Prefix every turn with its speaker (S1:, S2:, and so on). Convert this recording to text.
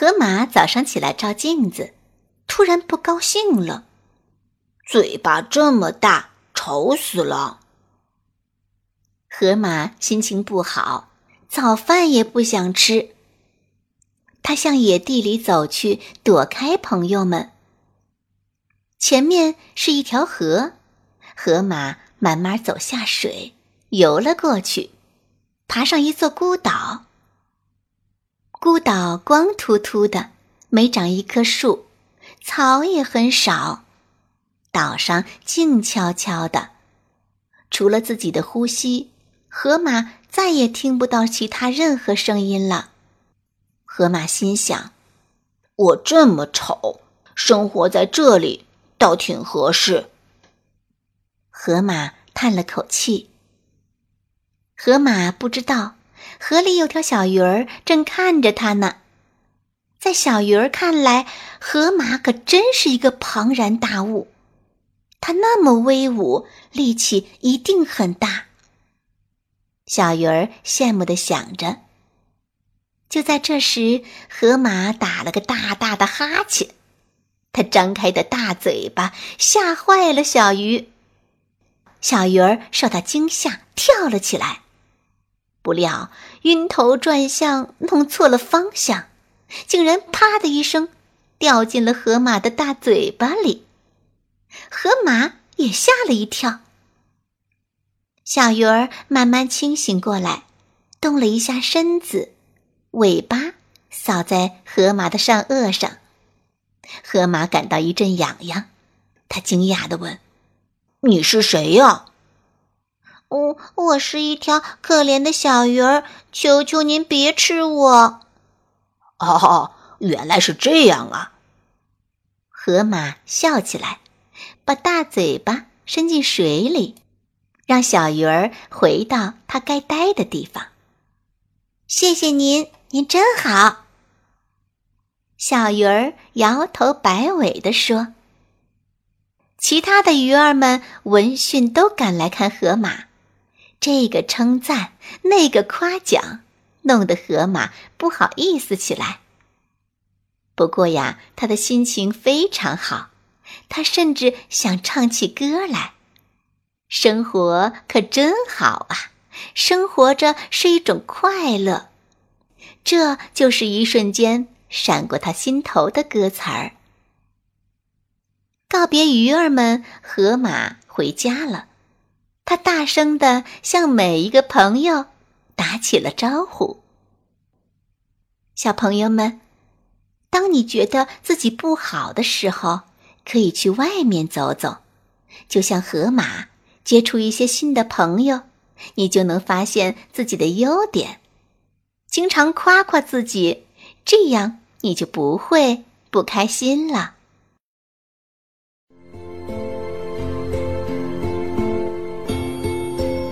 S1: 河马早上起来照镜子，突然不高兴了，嘴巴这么大，丑死了。河马心情不好，早饭也不想吃。他向野地里走去，躲开朋友们。前面是一条河，河马慢慢走下水，游了过去，爬上一座孤岛。孤岛光秃秃的，没长一棵树，草也很少。岛上静悄悄的，除了自己的呼吸，河马再也听不到其他任何声音了。河马心想：“我这么丑，生活在这里倒挺合适。”河马叹了口气。河马不知道。河里有条小鱼儿正看着它呢，在小鱼儿看来，河马可真是一个庞然大物。它那么威武，力气一定很大。小鱼儿羡慕的想着。就在这时，河马打了个大大的哈欠，它张开的大嘴巴吓坏了小鱼。小鱼儿受到惊吓，跳了起来。不料晕头转向，弄错了方向，竟然“啪”的一声掉进了河马的大嘴巴里。河马也吓了一跳。小鱼儿慢慢清醒过来，动了一下身子，尾巴扫在河马的上颚上。河马感到一阵痒痒，他惊讶的问：“你是谁呀？”我我是一条可怜的小鱼儿，求求您别吃我！哦，原来是这样啊！河马笑起来，把大嘴巴伸进水里，让小鱼儿回到它该待的地方。谢谢您，您真好。小鱼儿摇头摆尾地说。其他的鱼儿们闻讯都赶来看河马。这个称赞，那个夸奖，弄得河马不好意思起来。不过呀，他的心情非常好，他甚至想唱起歌来。生活可真好啊！生活着是一种快乐，这就是一瞬间闪过他心头的歌词儿。告别鱼儿们，河马回家了。他大声的向每一个朋友打起了招呼。小朋友们，当你觉得自己不好的时候，可以去外面走走，就像河马，接触一些新的朋友，你就能发现自己的优点。经常夸夸自己，这样你就不会不开心了。